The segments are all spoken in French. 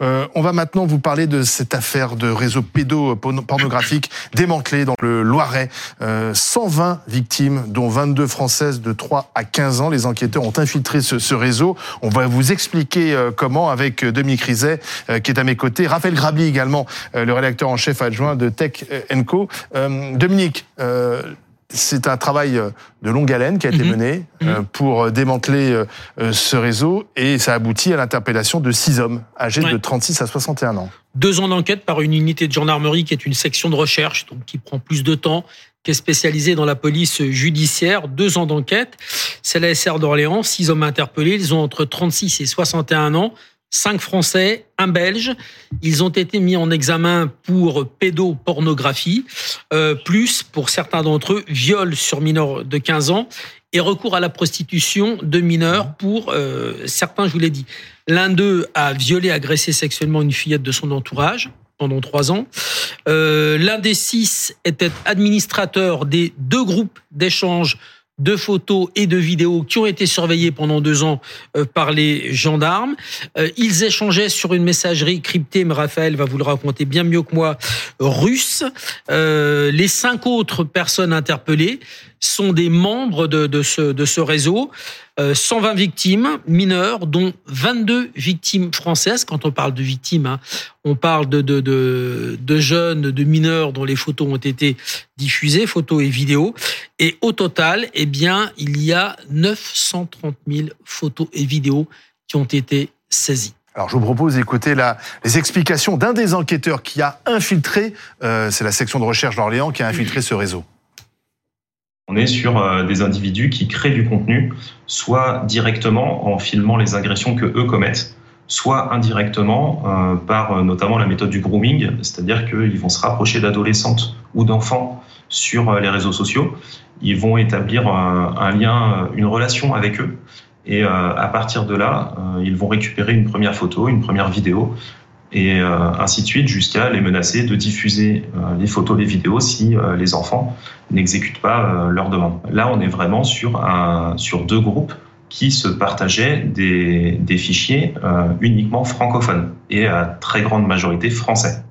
on va maintenant vous parler de cette affaire de réseau pédopornographique démantelé dans le Loiret. 120 victimes, dont 22 françaises de 3 à 15 ans. Les enquêteurs ont infiltré ce, réseau. On va vous expliquer comment avec Dominique Rizet, qui est à mes côtés. Raphaël Grabli également, le rédacteur en chef adjoint de Tech Co. Dominique, c'est un travail euh, de longue haleine qui a été mhm. mené euh, mhm. pour démanteler euh, ce réseau et ça aboutit à l'interpellation de six hommes âgés de 36 à 61 ans. Deux ans d'enquête par une unité de gendarmerie qui est une section de recherche, donc qui prend plus de temps, qui est spécialisée dans la police judiciaire. Deux ans d'enquête. C'est la SR d'Orléans, six hommes interpellés. Ils ont entre 36 et 61 ans cinq Français, un Belge. Ils ont été mis en examen pour pédopornographie, euh, plus pour certains d'entre eux, viol sur mineurs de 15 ans et recours à la prostitution de mineurs pour euh, certains, je vous l'ai dit. L'un d'eux a violé, agressé sexuellement une fillette de son entourage pendant trois ans. Euh, L'un des six était administrateur des deux groupes d'échange de photos et de vidéos qui ont été surveillées pendant deux ans euh, par les gendarmes. Euh, ils échangeaient sur une messagerie cryptée, mais Raphaël va vous le raconter bien mieux que moi, russe. Euh, les cinq autres personnes interpellées sont des membres de, ce, de ce réseau. 120 euh, victimes mineures, dont 22 victimes françaises. Quand on parle de victimes, hein, on parle de, jeunes, de mineurs dont les photos ont été diffusées, photos et vidéos. Et au total, eh bien, il y a 930 000 photos et vidéos qui ont été saisies. Alors, je vous propose d'écouter les explications d'un des enquêteurs qui a infiltré, euh, c'est la section de recherche d'Orléans qui a infiltré ce réseau. On est sur euh, des individus qui créent du contenu, soit directement en filmant les agressions que eux commettent, soit indirectement euh, par notamment la méthode du grooming, c'est-à-dire qu'ils vont se rapprocher d'adolescentes ou d'enfants sur les réseaux sociaux. Ils vont établir un lien, une relation avec eux. Et à partir de là, ils vont récupérer une première photo, une première vidéo, et euh, ainsi de suite jusqu'à les menacer de diffuser euh, les photos, les vidéos si euh, les enfants n'exécutent pas leur demande. Là, on est vraiment sur, un, sur deux groupes qui se partageaient des fichiers uniquement francophones et à très grande majorité français.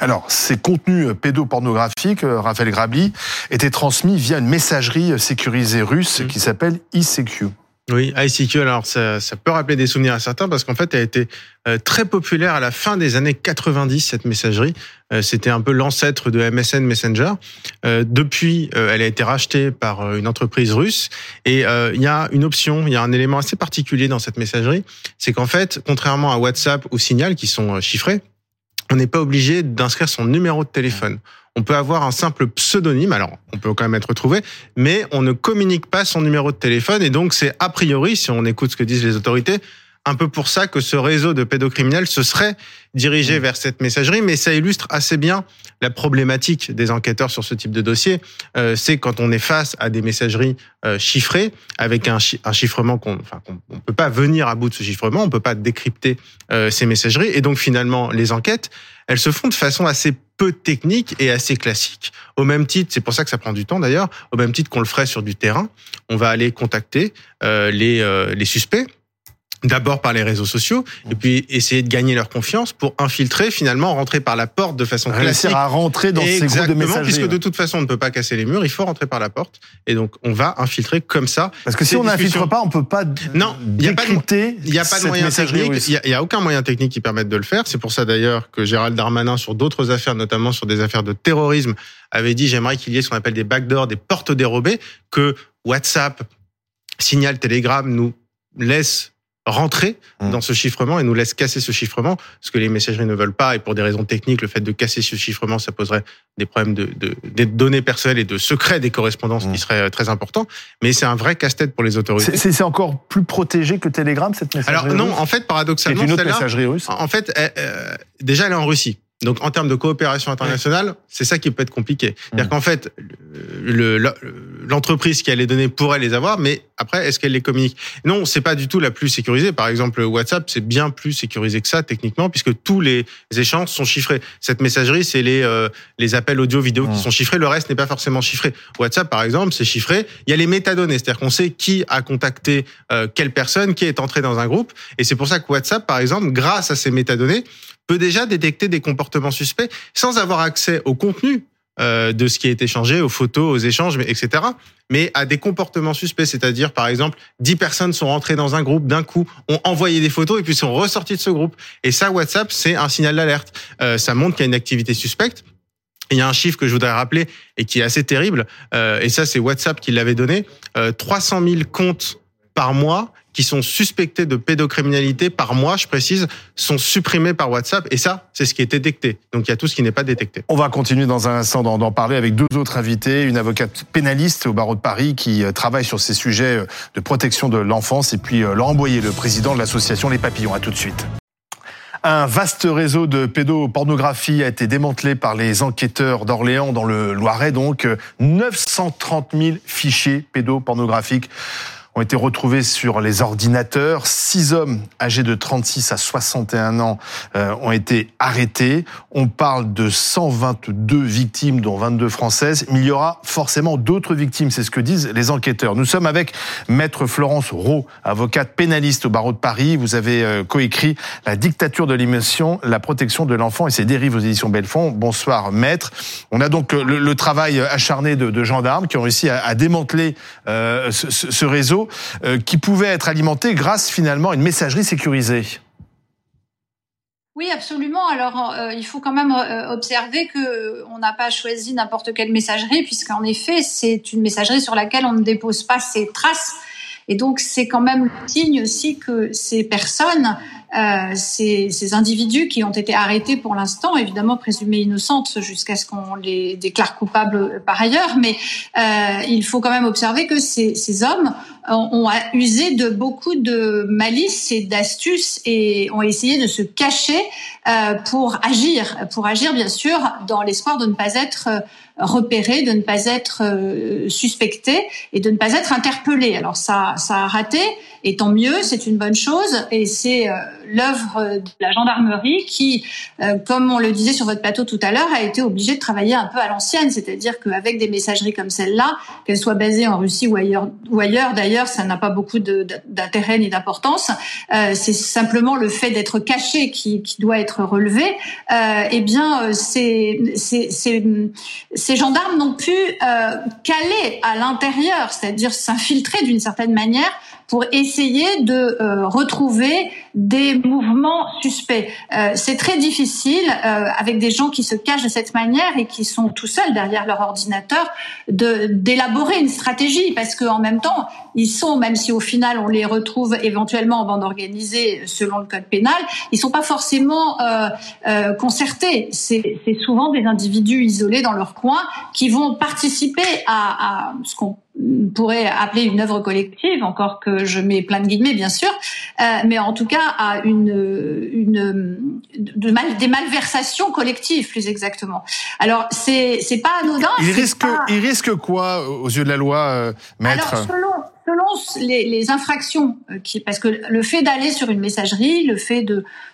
Alors, ces contenus pédopornographiques, Raphaël Grabli, étaient transmis via une messagerie sécurisée russe mmh. qui s'appelle ICQ. Oui, ICQ, alors ça, ça, peut rappeler des souvenirs à certains parce qu'en fait, elle a été euh, très populaire à la fin des années 90, cette messagerie. Euh, c'était un peu l'ancêtre de MSN Messenger. Euh, depuis, elle a été rachetée par une entreprise russe. Et il y a une option, il y a un élément assez particulier dans cette messagerie, c'est qu'en fait, contrairement à WhatsApp ou Signal, qui sont chiffrés, on n'est pas obligé d'inscrire son numéro de téléphone. On peut avoir un simple pseudonyme, alors on peut quand même être retrouvé, mais on ne communique pas son numéro de téléphone et donc c'est a priori, si on écoute ce que disent les autorités, un peu pour ça que ce réseau de pédocriminels se serait dirigé mmh. vers cette messagerie, mais ça illustre assez bien la problématique des enquêteurs sur ce type de dossier. Euh, c'est quand on est face à des messageries euh, chiffrées, avec un, un chiffrement qu'on enfin, ne peut pas venir à bout de ce chiffrement, on peut pas décrypter euh, ces messageries, et donc finalement les enquêtes, elles se font de façon assez peu technique et assez classique. Au même titre, c'est pour ça que ça prend du temps d'ailleurs, au même titre qu'on le ferait sur du terrain, on va aller contacter les, les suspects d'abord par les réseaux sociaux et puis essayer de gagner leur confiance pour infiltrer finalement rentrer par la porte de façon classique. à rentrer dans ces groupes de messageries puisque de toute façon on ne peut pas casser les murs il faut rentrer par la porte et donc on va infiltrer comme ça parce que si on n'infiltre pas on peut pas non il n'y a pas de il y a pas de moyen technique il y, a aucun moyen technique qui permette de le faire. C'est pour ça d'ailleurs que Gérald Darmanin sur d'autres affaires notamment sur des affaires de terrorisme avait dit j'aimerais qu'il y ait ce qu'on appelle des backdoors des portes dérobées que WhatsApp Signal Telegram nous laisse rentrer mmh. dans ce chiffrement et nous laisse casser ce chiffrement, ce que les messageries ne veulent pas. Et pour des raisons techniques, le fait de casser ce chiffrement, ça poserait des problèmes de, de des données personnelles et de secret des correspondances qui mmh. seraient euh, très importants. Mais c'est un vrai casse-tête pour les autorités. C'est encore plus protégé que Telegram, cette messagerie Alors non, en fait, paradoxalement, c'est une autre messagerie russe. En fait, euh, déjà, elle est en Russie. Donc en termes de coopération internationale, c'est ça qui peut être compliqué. C'est-à-dire qu'en fait, le- le- l'entreprise qui a les données pourrait les avoir, mais après, est-ce qu'elle les communique? Non, c'est pas du tout la plus sécurisée. Par exemple, WhatsApp, c'est bien plus sécurisé que ça techniquement, puisque tous les échanges sont chiffrés. Cette messagerie, c'est les euh, les appels audio, vidéo qui sont chiffrés. Le reste n'est pas forcément chiffré. WhatsApp, par exemple, c'est chiffré. Il y a les métadonnées, c'est-à-dire qu'on sait qui a contacté euh, quelle personne, qui est entré dans un groupe. Et c'est pour ça que WhatsApp, par exemple, grâce à ces métadonnées, peut déjà détecter des comportements suspects sans avoir accès au contenu euh, de ce qui été échangé, aux photos, aux échanges, etc. Mais à des comportements suspects, c'est-à-dire par exemple, 10 personnes sont rentrées dans un groupe d'un coup, ont envoyé des photos et puis sont ressorties de ce groupe. Et ça, WhatsApp, c'est un signal d'alerte. Euh, ça montre qu'il y a une activité suspecte. Il y a un chiffre que je voudrais rappeler et qui est assez terrible, euh, et ça c'est WhatsApp qui l'avait donné, euh, 300 000 comptes par mois qui sont suspectés de pédocriminalité par mois, je précise, sont supprimés par WhatsApp. Et ça, c'est ce qui est détecté. Donc il y a tout ce qui n'est pas détecté. On va continuer dans un instant d'en parler avec deux autres invités, une avocate pénaliste au barreau de Paris qui euh, travaille sur ces sujets euh, de protection de l'enfance et puis euh, Laurent Boyer, le président de l'association Les Papillons. À tout de suite. Un vaste réseau de pédopornographie a été démantelé par les enquêteurs d'Orléans dans le Loiret. Donc, euh, 930 000 fichiers pédopornographiques ont été retrouvés sur les ordinateurs. Six hommes âgés de 36 à 61 ans euh, ont été arrêtés. On parle de 122 victimes, dont 22 françaises. Mais il y aura forcément d'autres victimes, c'est ce que disent les enquêteurs. Nous sommes avec Maître Florence Rowe, avocate pénaliste au barreau de Paris. Vous avez euh, coécrit La dictature de l'émotion, la protection de l'enfant et ses dérives aux éditions Belfond. Bonsoir, Maître. On a donc le, travail acharné de, gendarmes qui ont réussi à, démanteler euh, ce, réseau euh, qui pouvait être alimenté grâce finalement à une messagerie sécurisée. Oui, absolument. Alors, euh, il faut quand même euh, observer que on n'a pas choisi n'importe quelle messagerie, puisqu'en effet, c'est une messagerie sur laquelle on ne dépose pas ses traces. Et donc, c'est quand même le signe aussi que ces personnes, euh, ces, ces, individus qui ont été arrêtés pour l'instant, évidemment présumés innocentes jusqu'à ce qu'on les déclare coupables par ailleurs, mais euh, il faut quand même observer que ces, ces hommes ont, ont, usé de beaucoup de malice et d'astuces et ont essayé de se cacher euh, pour agir, pour agir bien sûr dans l'espoir de ne pas être repéré, de ne pas être euh, suspecté et de ne pas être interpellé. Alors ça, ça a raté, et tant mieux, c'est une bonne chose, et c'est euh, l'œuvre de la gendarmerie qui, euh, comme on le disait sur votre plateau tout à l'heure, a été obligée de travailler un peu à l'ancienne, c'est-à-dire qu'avec des messageries comme celle-là, qu'elles soient basées en Russie ou ailleurs, ou ailleurs d'ailleurs, ça n'a pas beaucoup d'intérêt ni d'importance. Euh, c'est simplement le fait d'être caché qui, qui, doit être relevé. Eh bien, c'est ces gendarmes n'ont pu caler à l'intérieur, c'est-à-dire s'infiltrer d'une certaine manière pour essayer de euh, retrouver des mouvements suspects. Euh, c'est très difficile euh, avec des gens qui se cachent de cette manière et qui sont tout seuls derrière leur ordinateur de d'élaborer une stratégie parce qu'en même temps ils sont même si au final on les retrouve éventuellement en bande organisée selon le code pénal, ils sont pas forcément euh, euh, concertés. C'est souvent des individus isolés dans leur coin qui vont participer à, à ce qu'on pourrait appeler une œuvre collective, encore que je mets plein de guillemets bien sûr, euh, mais en tout cas à une, une de mal, des malversations collectives plus exactement. Alors c'est c'est pas anodin. Il risque pas... il risque quoi aux yeux de la loi, euh, maître? Alors selon les, infractions qui parce que le fait d'aller sur une messagerie, le fait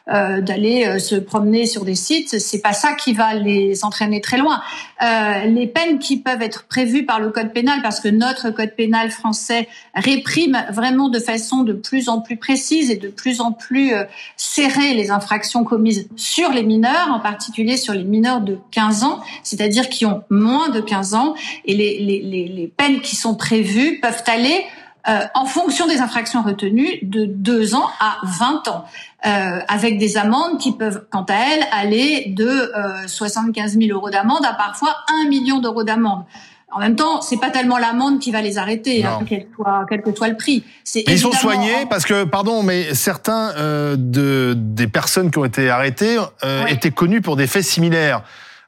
euh, d'aller euh, se promener sur des sites, c'est pas ça qui va les entraîner très loin. Euh, les peines qui peuvent être prévues par le code pénal, parce que notre code pénal français réprime vraiment de façon de plus en plus précise et de plus en plus euh, serrée les infractions commises sur les mineurs, en particulier sur les mineurs de 15 ans, c'est-à-dire qui ont moins de 15 ans, et les peines qui sont prévues peuvent aller euh, en fonction des infractions retenues, de 2 ans à 20 ans, euh, avec des amendes qui peuvent, quant à elles, aller de euh, 75 000 euros d'amende à parfois 1 million d'euros d'amende. En même temps, c'est pas tellement l'amende qui va les arrêter, hein, quel, soit, quel que soit le prix. Ils sont soignés parce que, pardon, mais certains euh, de, des personnes qui ont été arrêtées euh, ouais. étaient connues pour des faits similaires.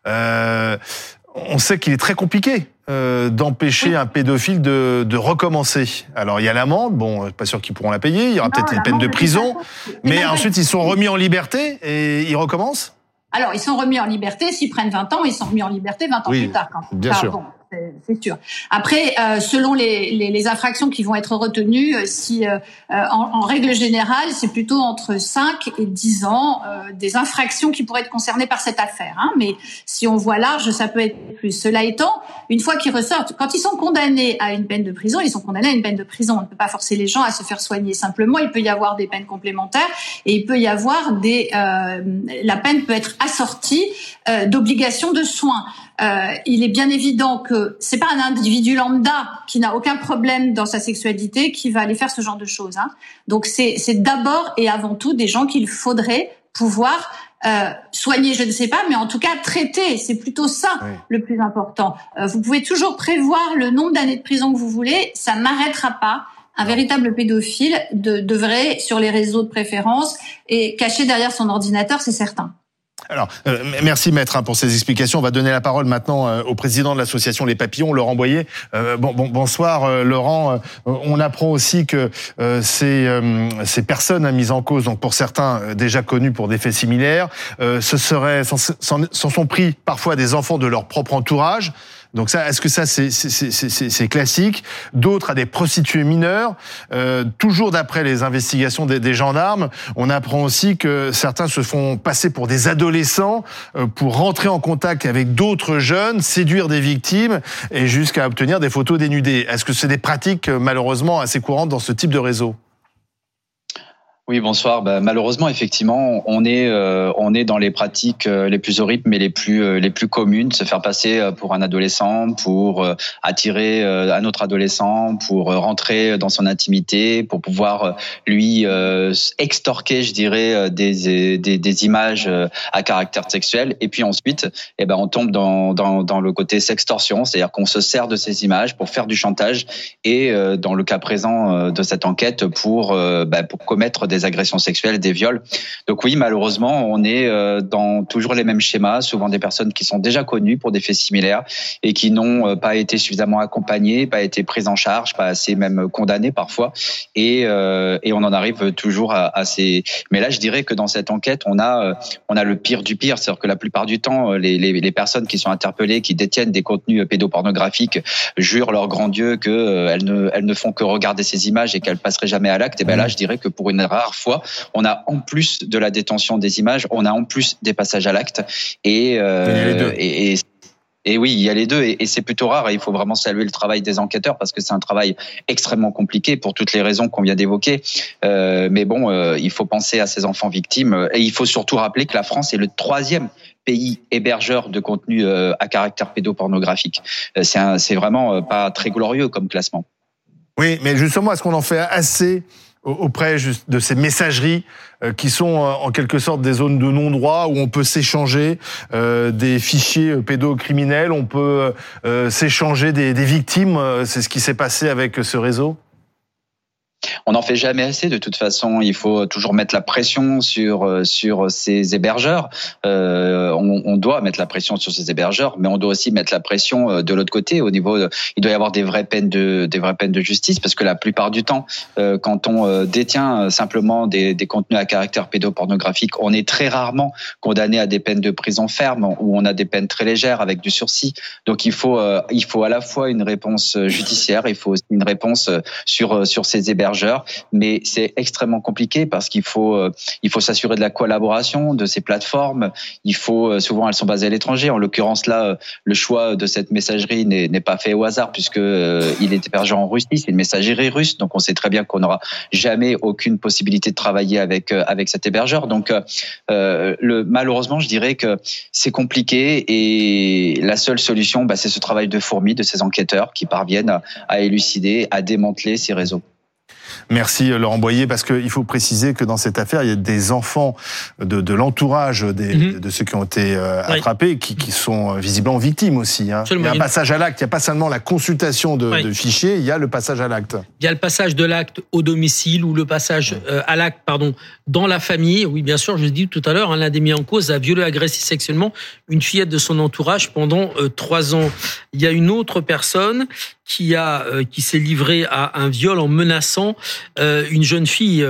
Euh, on sait qu'il est très compliqué euh, d'empêcher oui. un pédophile de, de, recommencer. Alors il y a l'amende, bon, pas sûr qu'ils pourront la payer. Il y aura peut-être une peine de prison, mais ensuite ils sont remis en liberté et ils recommencent? Alors, ils sont remis en liberté. S'ils prennent 20 ans, ils sont remis en liberté 20 ans plus tard. Quand bien sûr c'est sûr. Après, euh, selon les, les, les, infractions qui vont être retenues, euh, si euh, en, en, règle générale, c'est plutôt entre 5 et 10 ans des infractions qui pourraient être concernées par cette affaire. Hein. Mais si on voit large, ça peut être plus. Cela étant, une fois qu'ils ressortent, quand ils sont condamnés à une peine de prison, ils sont condamnés à une peine de prison. On ne peut pas forcer les gens à se faire soigner. Simplement, il peut y avoir des peines complémentaires et il peut y avoir des. la peine peut être assortie d'obligations de soins. Euh, il est bien évident que c'est pas un individu lambda qui n'a aucun problème dans sa sexualité qui va aller faire ce genre de choses. Hein. Donc c'est d'abord et avant tout des gens qu'il faudrait pouvoir euh, soigner, je ne sais pas, mais en tout cas traiter. C'est plutôt ça le plus important. Euh, vous pouvez toujours prévoir le nombre d'années de prison que vous voulez, ça n'arrêtera pas. Un véritable pédophile de, devrait, sur les réseaux de préférence, et caché derrière son ordinateur, c'est certain. Alors, euh, merci maître hein, pour ces explications. On va donner la parole maintenant euh, au président de l'association Les Papillons, Laurent Boyer. Euh, bon, bon, bonsoir Laurent. on apprend aussi que ces, ces personnes mises en cause, donc pour certains déjà connus pour des faits similaires, ce serait, s'en sont pris parfois des enfants de leur propre entourage. Donc ça, est-ce que ça c'est classique? D'autres à des prostituées mineures. Euh, toujours d'après les investigations des, des, gendarmes, on apprend aussi que certains se font passer pour des adolescents euh, pour rentrer en contact avec d'autres jeunes, séduire des victimes et jusqu'à obtenir des photos dénudées. Est-ce que c'est des pratiques euh, malheureusement assez courantes dans ce type de réseau? Oui, bonsoir. Bah, malheureusement, effectivement, on est euh, on est dans les pratiques euh, les plus horribles, mais les plus euh, les plus communes. Se faire passer pour un adolescent, pour attirer un autre adolescent, pour rentrer dans son intimité, pour pouvoir lui extorquer, je dirais, des, des, images à caractère sexuel. Et puis ensuite, eh ben, on tombe dans dans, dans le côté sextorsion, c'est-à-dire qu'on se sert de ces images pour faire du chantage et dans le cas présent de cette enquête pour bah, pour commettre des agressions sexuelles, des viols. Donc oui, malheureusement, on est euh, dans toujours les mêmes schémas, souvent des personnes qui sont déjà connues pour des faits similaires et qui n'ont euh, pas été suffisamment accompagnées, pas été prises en charge, pas assez même condamnées parfois. Et, euh, et on en arrive toujours à, ces. Mais là, je dirais que dans cette enquête, on a on a le pire du pire, c'est-à-dire que la plupart du temps, les, les, personnes qui sont interpellées, qui détiennent des contenus pédopornographiques, jurent leur grand Dieu que elles ne elles ne font que regarder ces images et qu'elles passeraient jamais à l'acte. Et ben là, je dirais que pour une rare parfois, on a en plus de la détention des images, on a en plus des passages à l'acte. Et, euh, et, et oui, il y a les deux, et, c'est plutôt rare. Et il faut vraiment saluer le travail des enquêteurs parce que c'est un travail extrêmement compliqué pour toutes les raisons qu'on vient d'évoquer. Euh, mais bon, euh, il faut penser à ces enfants victimes, et il faut surtout rappeler que la France est le troisième pays hébergeur de contenu à caractère pédopornographique. C'est vraiment pas très glorieux comme classement. Oui, mais justement, est-ce qu'on en fait assez auprès de ces messageries euh, qui sont euh, en quelque sorte des zones de non-droit où on peut s'échanger euh, des fichiers pédocriminels, on peut s'échanger des, des victimes. C'est ce qui s'est passé avec ce réseau on n'en fait jamais assez. De toute façon, il faut toujours mettre la pression sur euh, sur ces hébergeurs. Euh, on, on, doit mettre la pression sur ces hébergeurs, mais on doit aussi mettre la pression euh, de l'autre côté. Au niveau, il doit y avoir des vraies peines de des vraies peines de justice, parce que la plupart du temps, euh, quand on détient simplement des, des contenus à caractère pédopornographique, on est très rarement condamné à des peines de prison ferme ou on a des peines très légères avec du sursis. Donc il faut il faut à la fois une réponse judiciaire, il faut une réponse sur sur ces hébergeurs mais c'est extrêmement compliqué parce qu'il faut euh, il faut s'assurer de la collaboration de ces plateformes. Il faut euh, souvent elles sont basées à l'étranger. En l'occurrence là, euh, le choix de cette messagerie n'est pas fait au hasard puisque il est hébergé en Russie. C'est une messagerie russe, donc on sait très bien qu'on n'aura jamais aucune possibilité de travailler avec avec cet hébergeur. Donc le malheureusement, je dirais que c'est compliqué et la seule solution, bah, c'est ce travail de fourmi de ces enquêteurs qui parviennent à élucider, à démanteler ces réseaux. Merci euh, Laurent Boyer, parce qu'il faut préciser que dans cette affaire, il y a des enfants de, de l'entourage des, mhm. de ceux qui ont été euh, attrapés qui, qui sont euh, visiblement victimes aussi. Hein. Il y a un passage à l'acte, il n'y a pas seulement la consultation de, de, fichiers, il y a le passage à l'acte. Il y a le passage de l'acte au domicile ou le passage à l'acte, pardon, dans la famille. Oui, bien sûr, je l'ai dit tout à l'heure, hein, l'un des mis en cause a violé, agressé sexuellement une fillette de son entourage pendant trois ans. Il y a une autre personne qui a qui s'est livré à un viol en menaçant une jeune fille.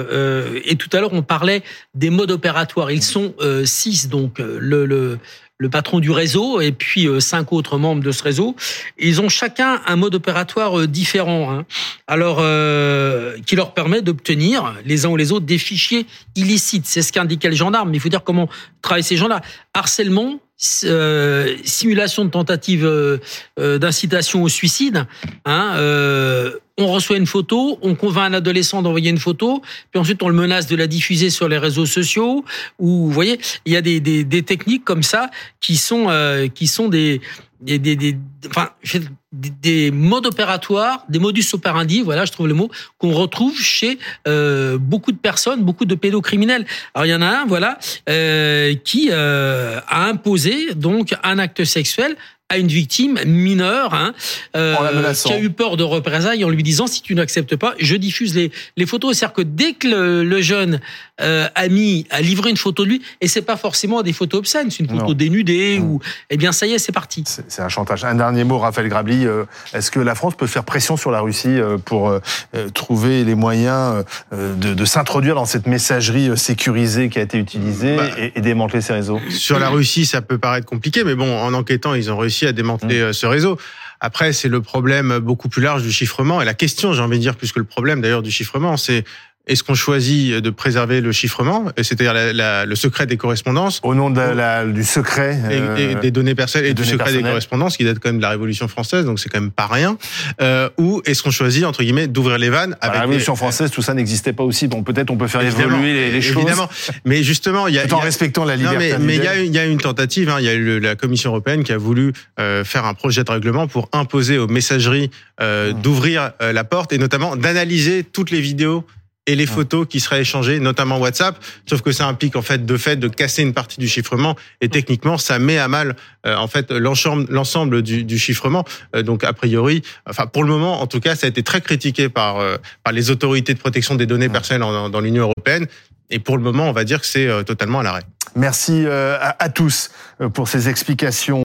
et tout à l'heure, on parlait des modes opératoires. Ils sont six, donc le, le patron du réseau et puis euh, cinq autres membres de ce réseau. Ils ont chacun un mode opératoire euh, différent, hein. alors euh, qui leur permet d'obtenir les uns ou les autres des fichiers illicites. C'est ce qu'indiquait le gendarme. Mais il faut dire comment travaillent ces gens-là. Harcèlement, simulation de tentative d'incitation au suicide, hein, on reçoit une photo, on convainc un adolescent d'envoyer une photo, puis ensuite on le menace de la diffuser sur les réseaux sociaux. Ou vous voyez, il y a des, des, techniques comme ça qui sont euh, qui sont des des, des, enfin, des modes opératoires, des modus operandi, voilà, je trouve le mot, qu'on retrouve chez euh, beaucoup de personnes, beaucoup de pédocriminels. Alors il y en a un, voilà, euh, qui euh, a imposé donc un acte sexuel à une victime mineure hein, euh, qui a eu peur de représailles en lui disant si tu n'acceptes pas, je diffuse les, les photos. C'est-à-dire que dès que le, jeune euh, ami a livré une photo de lui, et c'est pas forcément des photos obscènes, c'est une photo dénudée ou eh bien ça y est, c'est parti. C'est un chantage. Un dernier mot, Raphaël Grabli. Euh, est-ce que la France peut faire pression sur la Russie euh, pour trouver les moyens de, de s'introduire dans cette messagerie sécurisée qui a été utilisée bah, et, et démanteler ces réseaux? Sur la Russie, ça peut paraître compliqué, mais bon, en enquêtant, ils ont réussi à démanteler mmh. euh, ce réseau. Après, c'est le problème beaucoup plus large du chiffrement. Et la question, j'ai envie de dire, plus que le problème d'ailleurs du chiffrement, c'est est-ce qu'on choisit de préserver le chiffrement, c'est-à-dire le secret des correspondances Au nom de la, du secret et, euh, des données personnelles et du secret des correspondances, qui date quand même de la Révolution française, donc c'est quand même pas rien. Euh, ou est-ce qu'on choisit entre guillemets d'ouvrir les vannes avec La Révolution française, tout ça n'existait pas aussi, donc peut-être on peut faire évoluer les, les, choses. Évidemment, mais justement, il y a en respectant la liberté. mais, il y a, il y a une tentative. Hein, il y a eu la Commission européenne qui a voulu euh, faire un projet de règlement pour imposer aux messageries euh, mmh. d'ouvrir euh, la porte et notamment d'analyser toutes les vidéos et les photos qui seraient échangées, notamment WhatsApp. Sauf que ça implique en fait de fait de casser une partie du chiffrement et techniquement ça met à mal euh, en fait l'ensemble du, du, chiffrement. Euh, donc a priori, enfin pour le moment en tout cas, ça a été très critiqué par euh, par les autorités de protection des données personnelles dans l'Union européenne. Et pour le moment, on va dire que c'est totalement à l'arrêt. Merci à tous pour ces explications.